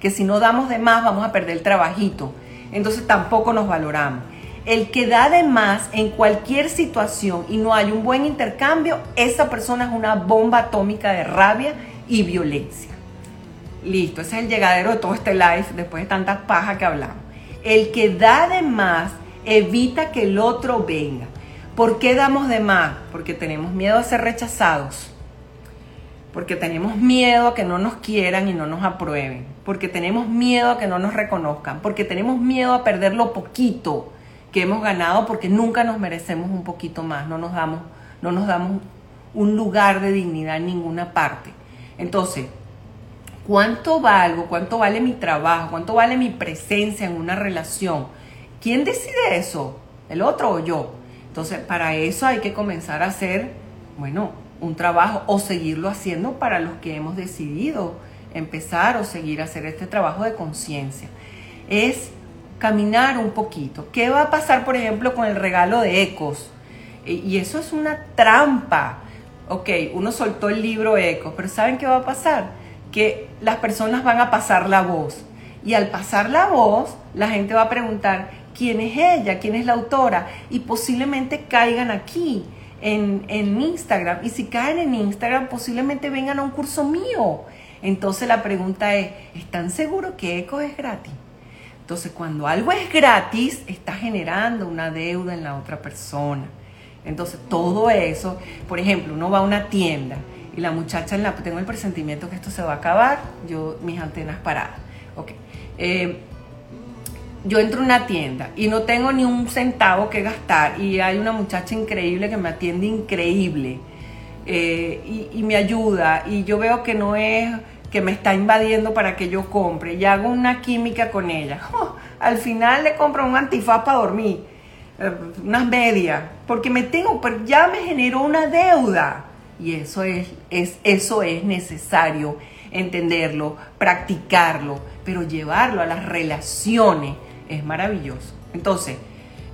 que si no damos de más vamos a perder el trabajito. Entonces tampoco nos valoramos. El que da de más en cualquier situación y no hay un buen intercambio, esa persona es una bomba atómica de rabia y violencia. Listo, ese es el llegadero de todo este live después de tantas pajas que hablamos. El que da de más evita que el otro venga. ¿Por qué damos de más? Porque tenemos miedo a ser rechazados. Porque tenemos miedo a que no nos quieran y no nos aprueben. Porque tenemos miedo a que no nos reconozcan. Porque tenemos miedo a perder lo poquito que hemos ganado porque nunca nos merecemos un poquito más, no nos damos, no nos damos un lugar de dignidad en ninguna parte. Entonces, ¿cuánto valgo? ¿Cuánto vale mi trabajo? ¿Cuánto vale mi presencia en una relación? ¿Quién decide eso? ¿El otro o yo? Entonces, para eso hay que comenzar a hacer, bueno, un trabajo o seguirlo haciendo para los que hemos decidido empezar o seguir a hacer este trabajo de conciencia. Es caminar un poquito. ¿Qué va a pasar, por ejemplo, con el regalo de Ecos? Y eso es una trampa. Ok, uno soltó el libro Ecos, pero ¿saben qué va a pasar? Que las personas van a pasar la voz. Y al pasar la voz, la gente va a preguntar, ¿quién es ella? ¿Quién es la autora? Y posiblemente caigan aquí, en, en Instagram. Y si caen en Instagram, posiblemente vengan a un curso mío. Entonces la pregunta es, ¿están seguros que Ecos es gratis? Entonces, cuando algo es gratis, está generando una deuda en la otra persona. Entonces, todo eso, por ejemplo, uno va a una tienda y la muchacha en la, tengo el presentimiento que esto se va a acabar, yo mis antenas paradas. Ok. Eh, yo entro a una tienda y no tengo ni un centavo que gastar y hay una muchacha increíble que me atiende increíble eh, y me ayuda y yo veo que no es que me está invadiendo para que yo compre y hago una química con ella. al final le compro un antifaz para dormir, eh, unas medias, porque me tengo, pero ya me generó una deuda. Y eso es, es, eso es necesario entenderlo, practicarlo, pero llevarlo a las relaciones es maravilloso. Entonces,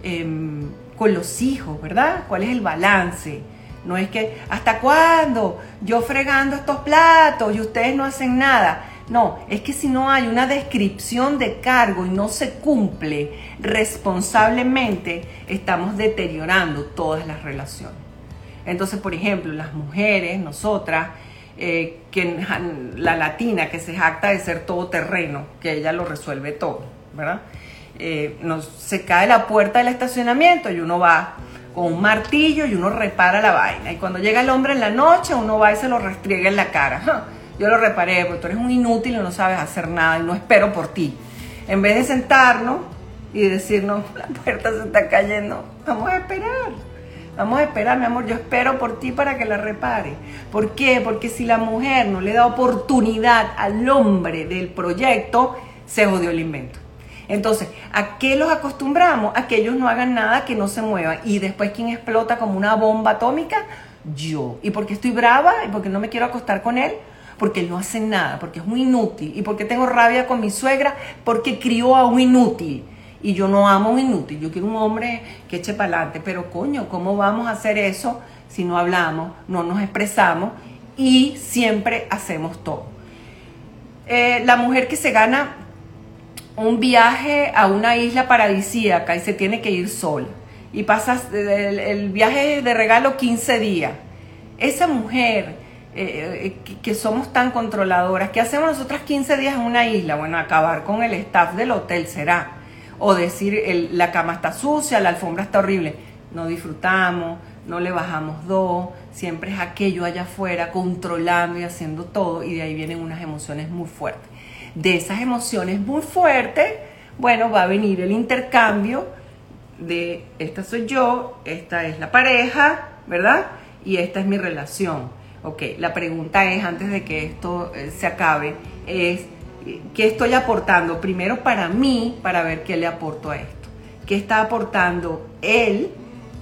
em, con los hijos, ¿verdad? ¿Cuál es el balance? No es que, ¿hasta cuándo? Yo fregando estos platos y ustedes no hacen nada. No, es que si no hay una descripción de cargo y no se cumple responsablemente, estamos deteriorando todas las relaciones. Entonces, por ejemplo, las mujeres, nosotras, eh, que la latina que se jacta de ser todoterreno, que ella lo resuelve todo, ¿verdad? Eh, se cae la puerta del estacionamiento y uno va con un martillo y uno repara la vaina. Y cuando llega el hombre en la noche, uno va y se lo restriega en la cara. Yo lo reparé, porque tú eres un inútil y no sabes hacer nada y no espero por ti. En vez de sentarnos y decirnos, la puerta se está cayendo, vamos a esperar. Vamos a esperar, mi amor, yo espero por ti para que la repare. ¿Por qué? Porque si la mujer no le da oportunidad al hombre del proyecto, se jodió el invento. Entonces, ¿a qué los acostumbramos? A que ellos no hagan nada, que no se muevan. Y después, ¿quién explota como una bomba atómica? Yo. ¿Y porque estoy brava? ¿Y porque no me quiero acostar con él? Porque él no hace nada, porque es muy inútil. ¿Y porque tengo rabia con mi suegra? Porque crió a un inútil. Y yo no amo un inútil. Yo quiero un hombre que eche para adelante. Pero coño, ¿cómo vamos a hacer eso si no hablamos, no nos expresamos y siempre hacemos todo? Eh, la mujer que se gana un viaje a una isla paradisíaca y se tiene que ir sola. Y pasas el, viaje de regalo 15 días. Esa mujer eh, eh, que, somos tan controladoras, ¿qué hacemos nosotras 15 días en una isla? Bueno, acabar con el staff del hotel será. O decir, la cama está sucia, la alfombra está horrible. No disfrutamos, no le bajamos dos, siempre es aquello allá afuera controlando y haciendo todo y de ahí vienen unas emociones muy fuertes de esas emociones muy fuertes, bueno, va a venir el intercambio de esta soy yo, esta es la pareja, ¿verdad? Y esta es mi relación. Ok, la pregunta es, antes de que esto eh, se acabe, es, ¿qué estoy aportando? Primero para mí, para ver qué le aporto a esto. ¿Qué está aportando él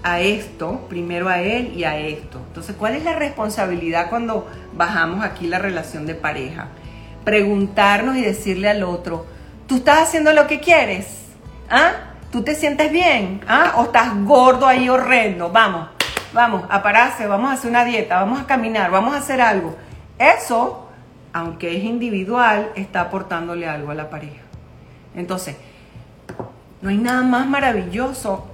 a esto? Primero a él y a esto. Entonces, ¿cuál es la responsabilidad cuando bajamos aquí la relación de pareja? Preguntarnos y decirle al otro, ¿tú estás haciendo lo que quieres? ¿Ah? ¿Tú te sientes bien? ¿Ah? ¿O estás gordo ahí horrendo? Vamos, vamos a pararse, vamos a hacer una dieta, vamos a caminar, vamos a hacer algo. Eso, aunque es individual, está aportándole algo a la pareja. Entonces, no hay nada más maravilloso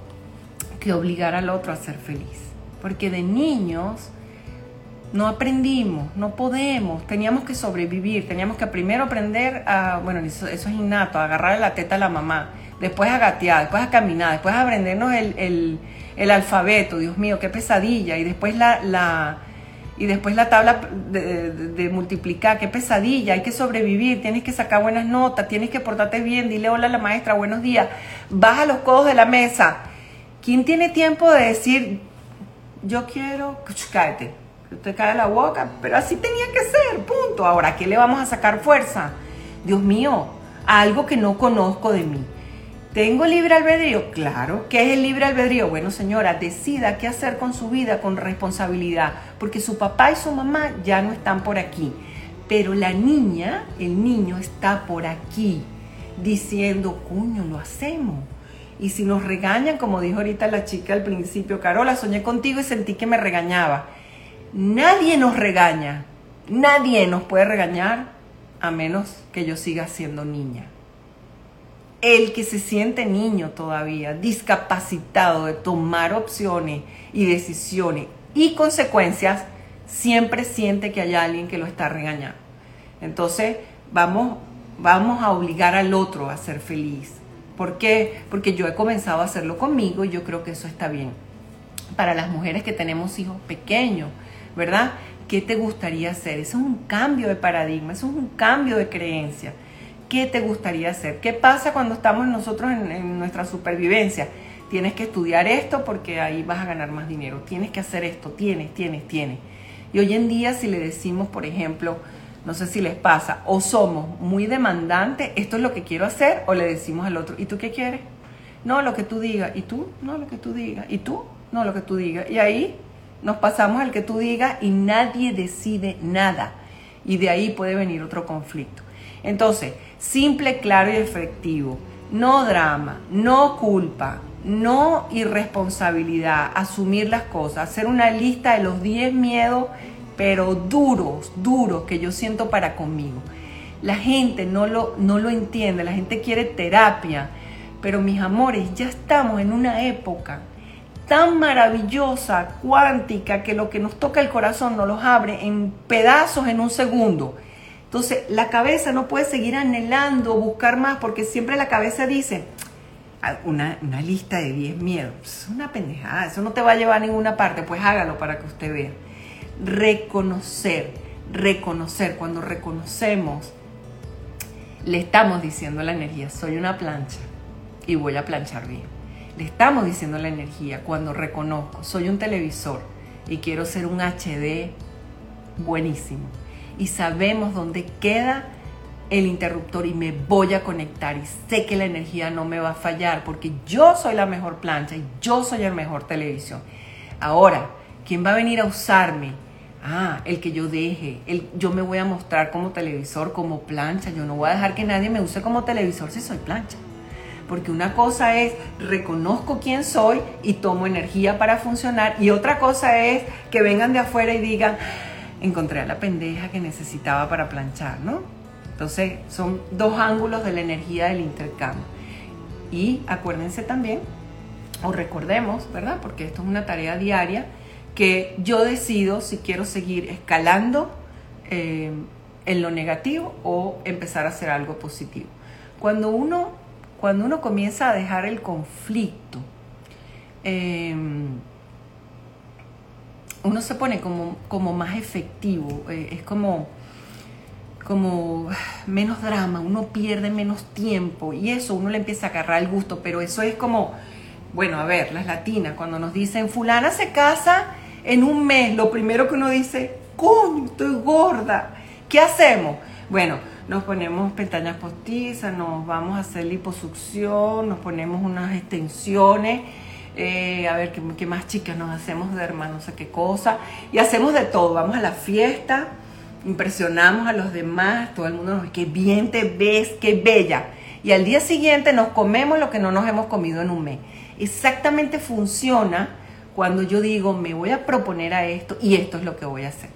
que obligar al otro a ser feliz. Porque de niños no aprendimos, no podemos, teníamos que sobrevivir, teníamos que primero aprender a, bueno, eso, es innato, a agarrar la teta a la mamá, después a gatear, después a caminar, después a aprendernos el, alfabeto, Dios mío, qué pesadilla, y después la, la y después la tabla de, multiplicar, qué pesadilla, hay que sobrevivir, tienes que sacar buenas notas, tienes que portarte bien, dile hola a la maestra, buenos días, baja los codos de la mesa. ¿Quién tiene tiempo de decir, yo quiero, cállate, te cae la boca, pero así tenía que ser, punto. Ahora, ¿qué le vamos a sacar fuerza? Dios mío, algo que no conozco de mí. ¿Tengo libre albedrío? Claro. ¿Qué es el libre albedrío? Bueno, señora, decida qué hacer con su vida con responsabilidad, porque su papá y su mamá ya no están por aquí, pero la niña, el niño está por aquí. diciendo, cuño, lo hacemos. Y si nos regañan, como dijo ahorita la chica al principio, Carola, soñé contigo y sentí que me regañaba. Nadie nos regaña, nadie nos puede regañar a menos que yo siga siendo niña. El que se siente niño todavía, discapacitado de tomar opciones y decisiones y consecuencias, siempre siente que hay alguien que lo está regañando. Entonces, vamos, vamos a obligar al otro a ser feliz. ¿Por qué? Porque yo he comenzado a hacerlo conmigo y yo creo que eso está bien. Para las mujeres que tenemos hijos pequeños, ¿verdad? ¿Qué te gustaría hacer? Eso es un cambio de paradigma, eso es un cambio de creencia. ¿Qué te gustaría hacer? ¿Qué pasa cuando estamos nosotros en, en nuestra supervivencia? Tienes que estudiar esto porque ahí vas a ganar más dinero. Tienes que hacer esto, tienes, tienes, tienes. Y hoy en día si le decimos, por ejemplo, no sé si les pasa, o somos muy demandantes, esto es lo que quiero hacer, o le decimos al otro, ¿y tú qué quieres? No, lo que tú digas, ¿y tú? No, lo que tú digas, ¿y tú? No, lo que tú digas. Y ahí nos pasamos al que tú digas y nadie decide nada. Y de ahí puede venir otro conflicto. Entonces, simple, claro y efectivo. No drama, no culpa, no irresponsabilidad, asumir las cosas, hacer una lista de los 10 miedos pero duros, duros que yo siento para conmigo. La gente no lo, no lo entiende, la gente quiere terapia, pero mis amores, ya estamos en una época tan maravillosa, cuántica, que lo que nos toca el corazón nos los abre en pedazos en un segundo. Entonces, la cabeza no puede seguir anhelando, buscar más, porque siempre la cabeza dice, ah, una, lista de 10 miedos, es una pendejada, eso no te va a llevar a ninguna parte, pues hágalo para que usted vea reconocer, reconocer, cuando reconocemos, le estamos diciendo a la energía, soy una plancha y voy a planchar bien. Le estamos diciendo la energía, cuando reconozco, soy un televisor y quiero ser un HD buenísimo. Y sabemos dónde queda el interruptor y me voy a conectar y sé que la energía no me va a fallar porque yo soy la mejor plancha y yo soy el mejor televisión. Ahora, ¿quién va a venir a usarme Ah, el que yo deje, yo me voy a mostrar como televisor, como plancha, yo no voy a dejar que nadie me use como televisor si soy plancha. Porque una cosa es reconozco quién soy y tomo energía para funcionar y otra cosa es que vengan de afuera y digan, encontré a la pendeja que necesitaba para planchar, ¿no? Entonces son dos ángulos de la energía del intercambio. Y acuérdense también, o recordemos, ¿verdad? Porque esto es una tarea diaria, que yo decido si quiero seguir escalando eh, en lo negativo o empezar a hacer algo positivo. Cuando uno, cuando uno comienza a dejar el conflicto, em, uno se pone como, como más efectivo, eh, es como, como menos drama, uno pierde menos tiempo y eso uno le empieza a agarrar el gusto, pero eso es como, bueno, a ver, las latinas, cuando nos dicen fulana se casa en un mes, lo primero que uno dice, coño, estoy gorda. ¿Qué hacemos? Bueno, nos ponemos pestañas postizas, nos vamos a hacer liposucción, nos ponemos unas extensiones, eh, a ver ¿qué, más chicas nos hacemos de hermano, no sé qué cosa, y hacemos de todo, vamos a la fiesta, impresionamos a los demás, todo el mundo nos dice, qué bien te ves, qué bella, y al día siguiente nos comemos lo que no nos hemos comido en un mes. Exactamente funciona cuando yo digo, me voy a proponer a esto y esto es lo que voy a hacer.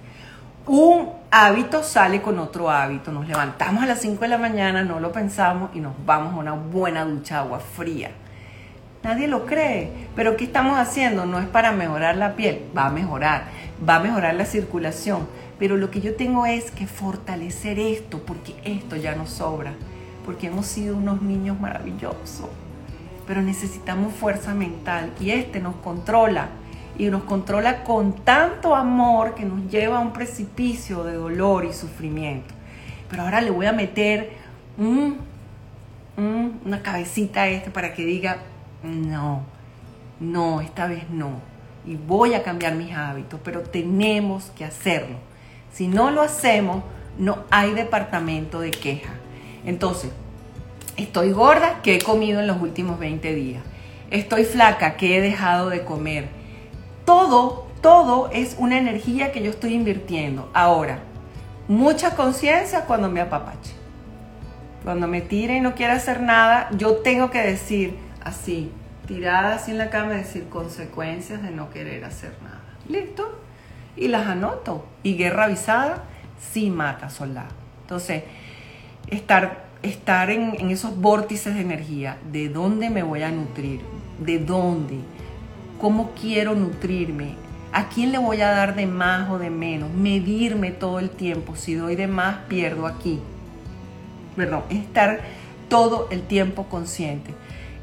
Un hábito sale con otro hábito. Nos levantamos a las 5 de la mañana, no lo pensamos y nos vamos a una buena ducha de agua fría. Nadie lo cree, pero ¿qué estamos haciendo? No es para mejorar la piel, va a mejorar, va a mejorar la circulación, pero lo que yo tengo es que fortalecer esto, porque esto ya nos sobra, porque hemos sido unos niños maravillosos pero necesitamos fuerza mental y este nos controla y nos controla con tanto amor que nos lleva a un precipicio de dolor y sufrimiento. Pero ahora le voy a meter una cabecita a este para que diga, no, no, esta vez no. Y voy a cambiar mis hábitos, pero tenemos que hacerlo. Si no lo hacemos, no hay departamento de queja. Entonces, Estoy gorda, que he comido en los últimos 20 días. Estoy flaca, que he dejado de comer. Todo, todo es una energía que yo estoy invirtiendo. Ahora, mucha conciencia cuando me apapache. Cuando me tire y no quiere hacer nada, yo tengo que decir así, tirada así en la cama, decir consecuencias de no querer hacer nada. ¿Listo? Y las anoto. Y guerra avisada sí mata soldado. Entonces, estar, estar en esos vórtices de energía, ¿de dónde me voy a nutrir? ¿De dónde? ¿Cómo quiero nutrirme? ¿A quién le voy a dar de más o de menos? Medirme todo el tiempo. Si doy de más, pierdo aquí. Perdón, estar todo el tiempo consciente.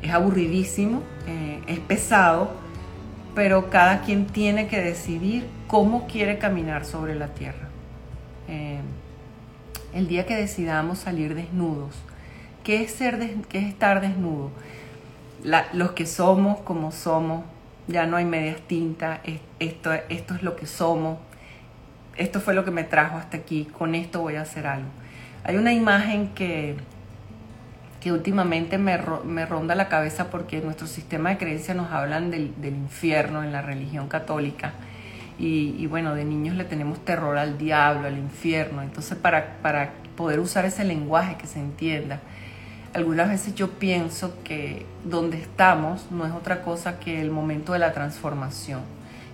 Es aburridísimo, eh, es pesado, pero cada quien tiene que decidir cómo quiere caminar sobre la tierra. Eh, el día que decidamos salir desnudos, ¿qué es, ser qué es estar desnudo? los que somos como somos, ya no hay medias tintas, esto, esto es lo que somos, esto fue lo que me trajo hasta aquí, con esto voy a hacer algo. Hay una imagen que, que últimamente me, me ronda la cabeza porque nuestro sistema de creencias nos hablan del, del infierno en la religión católica. Y, y, bueno, de niños le tenemos terror al diablo, al infierno. Entonces, para, para poder usar ese lenguaje que se entienda, algunas veces yo pienso que donde estamos no es otra cosa que el momento de la transformación.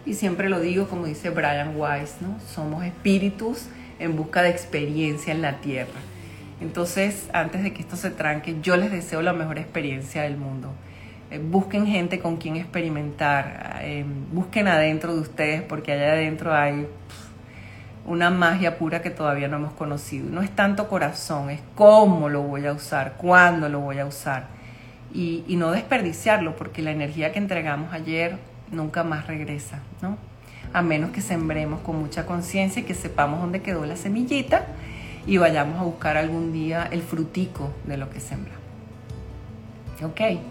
Y siempre lo digo como dice Brian Weiss, ¿no? Somos espíritus en busca de experiencia en la tierra. Entonces, antes de que esto se tranque, yo les deseo la mejor experiencia del mundo. Eh, busquen gente con quien experimentar, eh, busquen adentro de ustedes porque allá adentro hay una magia pura que todavía no hemos conocido. No es tanto corazón, es cómo lo voy a usar, cuándo lo voy a usar. Y, no desperdiciarlo, porque la energía que entregamos ayer nunca más regresa, ¿no? A menos que sembremos con mucha conciencia y que sepamos dónde quedó la semillita y vayamos a buscar algún día el frutico de lo que sembramos. ¿Ok?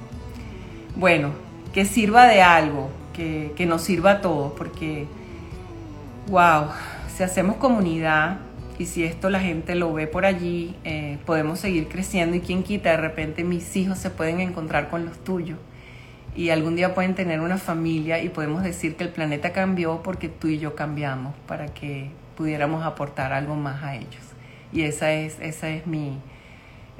Bueno, que sirva de algo, que, que nos sirva a todos, porque, wow, si hacemos comunidad y si esto la gente lo ve por allí, eh, podemos seguir creciendo y quien quita, de repente mis hijos se pueden encontrar con los tuyos y algún día pueden tener una familia y podemos decir que el planeta cambió porque tú y yo cambiamos para que pudiéramos aportar algo más a ellos. Y esa es, esa es mi,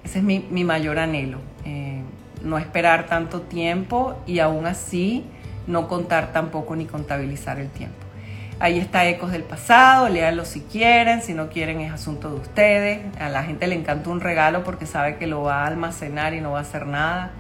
ese es mi, mayor anhelo, eh, no esperar tanto tiempo y aún así no contar tampoco ni contabilizar el tiempo. Ahí está Ecos del Pasado, léanlo si quieren, si no quieren es asunto de ustedes. A la gente le encanta un regalo porque sabe que lo va a almacenar y no va a hacer nada.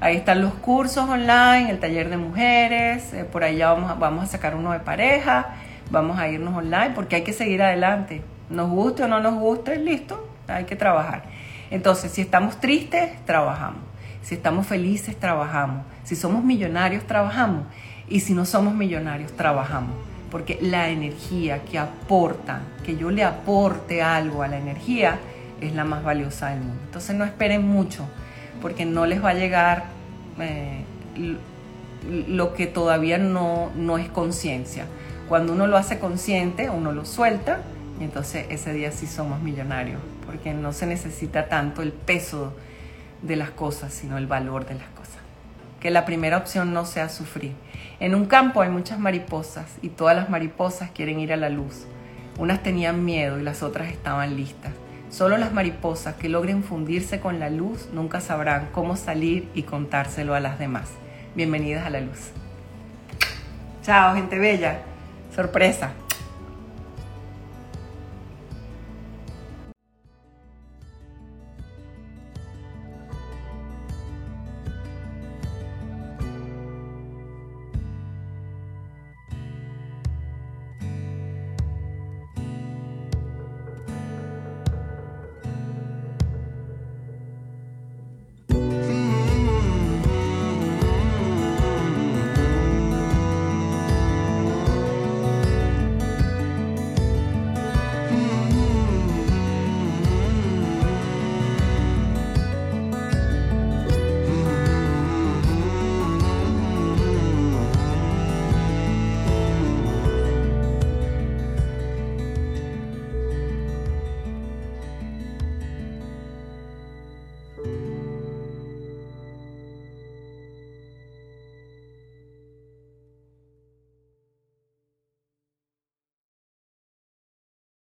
Ahí están los cursos online, el taller de mujeres, eh, por ahí ya vamos a, vamos a sacar uno de pareja, vamos a irnos online porque hay que seguir adelante. Nos guste o no nos guste, listo, hay que trabajar. Entonces, si estamos tristes, trabajamos. Si estamos felices, trabajamos. Si somos millonarios, trabajamos. Y si no somos millonarios, trabajamos porque la energía que aporta, que yo le aporte algo a la energía, es la más valiosa del mundo. Entonces no esperen mucho, porque no les va a llegar eh, lo que todavía no, no es conciencia. Cuando uno lo hace consciente, uno lo suelta, y entonces ese día sí somos millonarios, porque no se necesita tanto el peso de las cosas, sino el valor de las cosas. Que la primera opción no sea sufrir en un campo hay muchas mariposas y todas las mariposas quieren ir a la luz. Unas tenían miedo y las otras estaban listas. Solo las mariposas que logren fundirse con la luz nunca sabrán cómo salir y contárselo a las demás. Bienvenidas a la luz. Chao, gente bella. Sorpresa.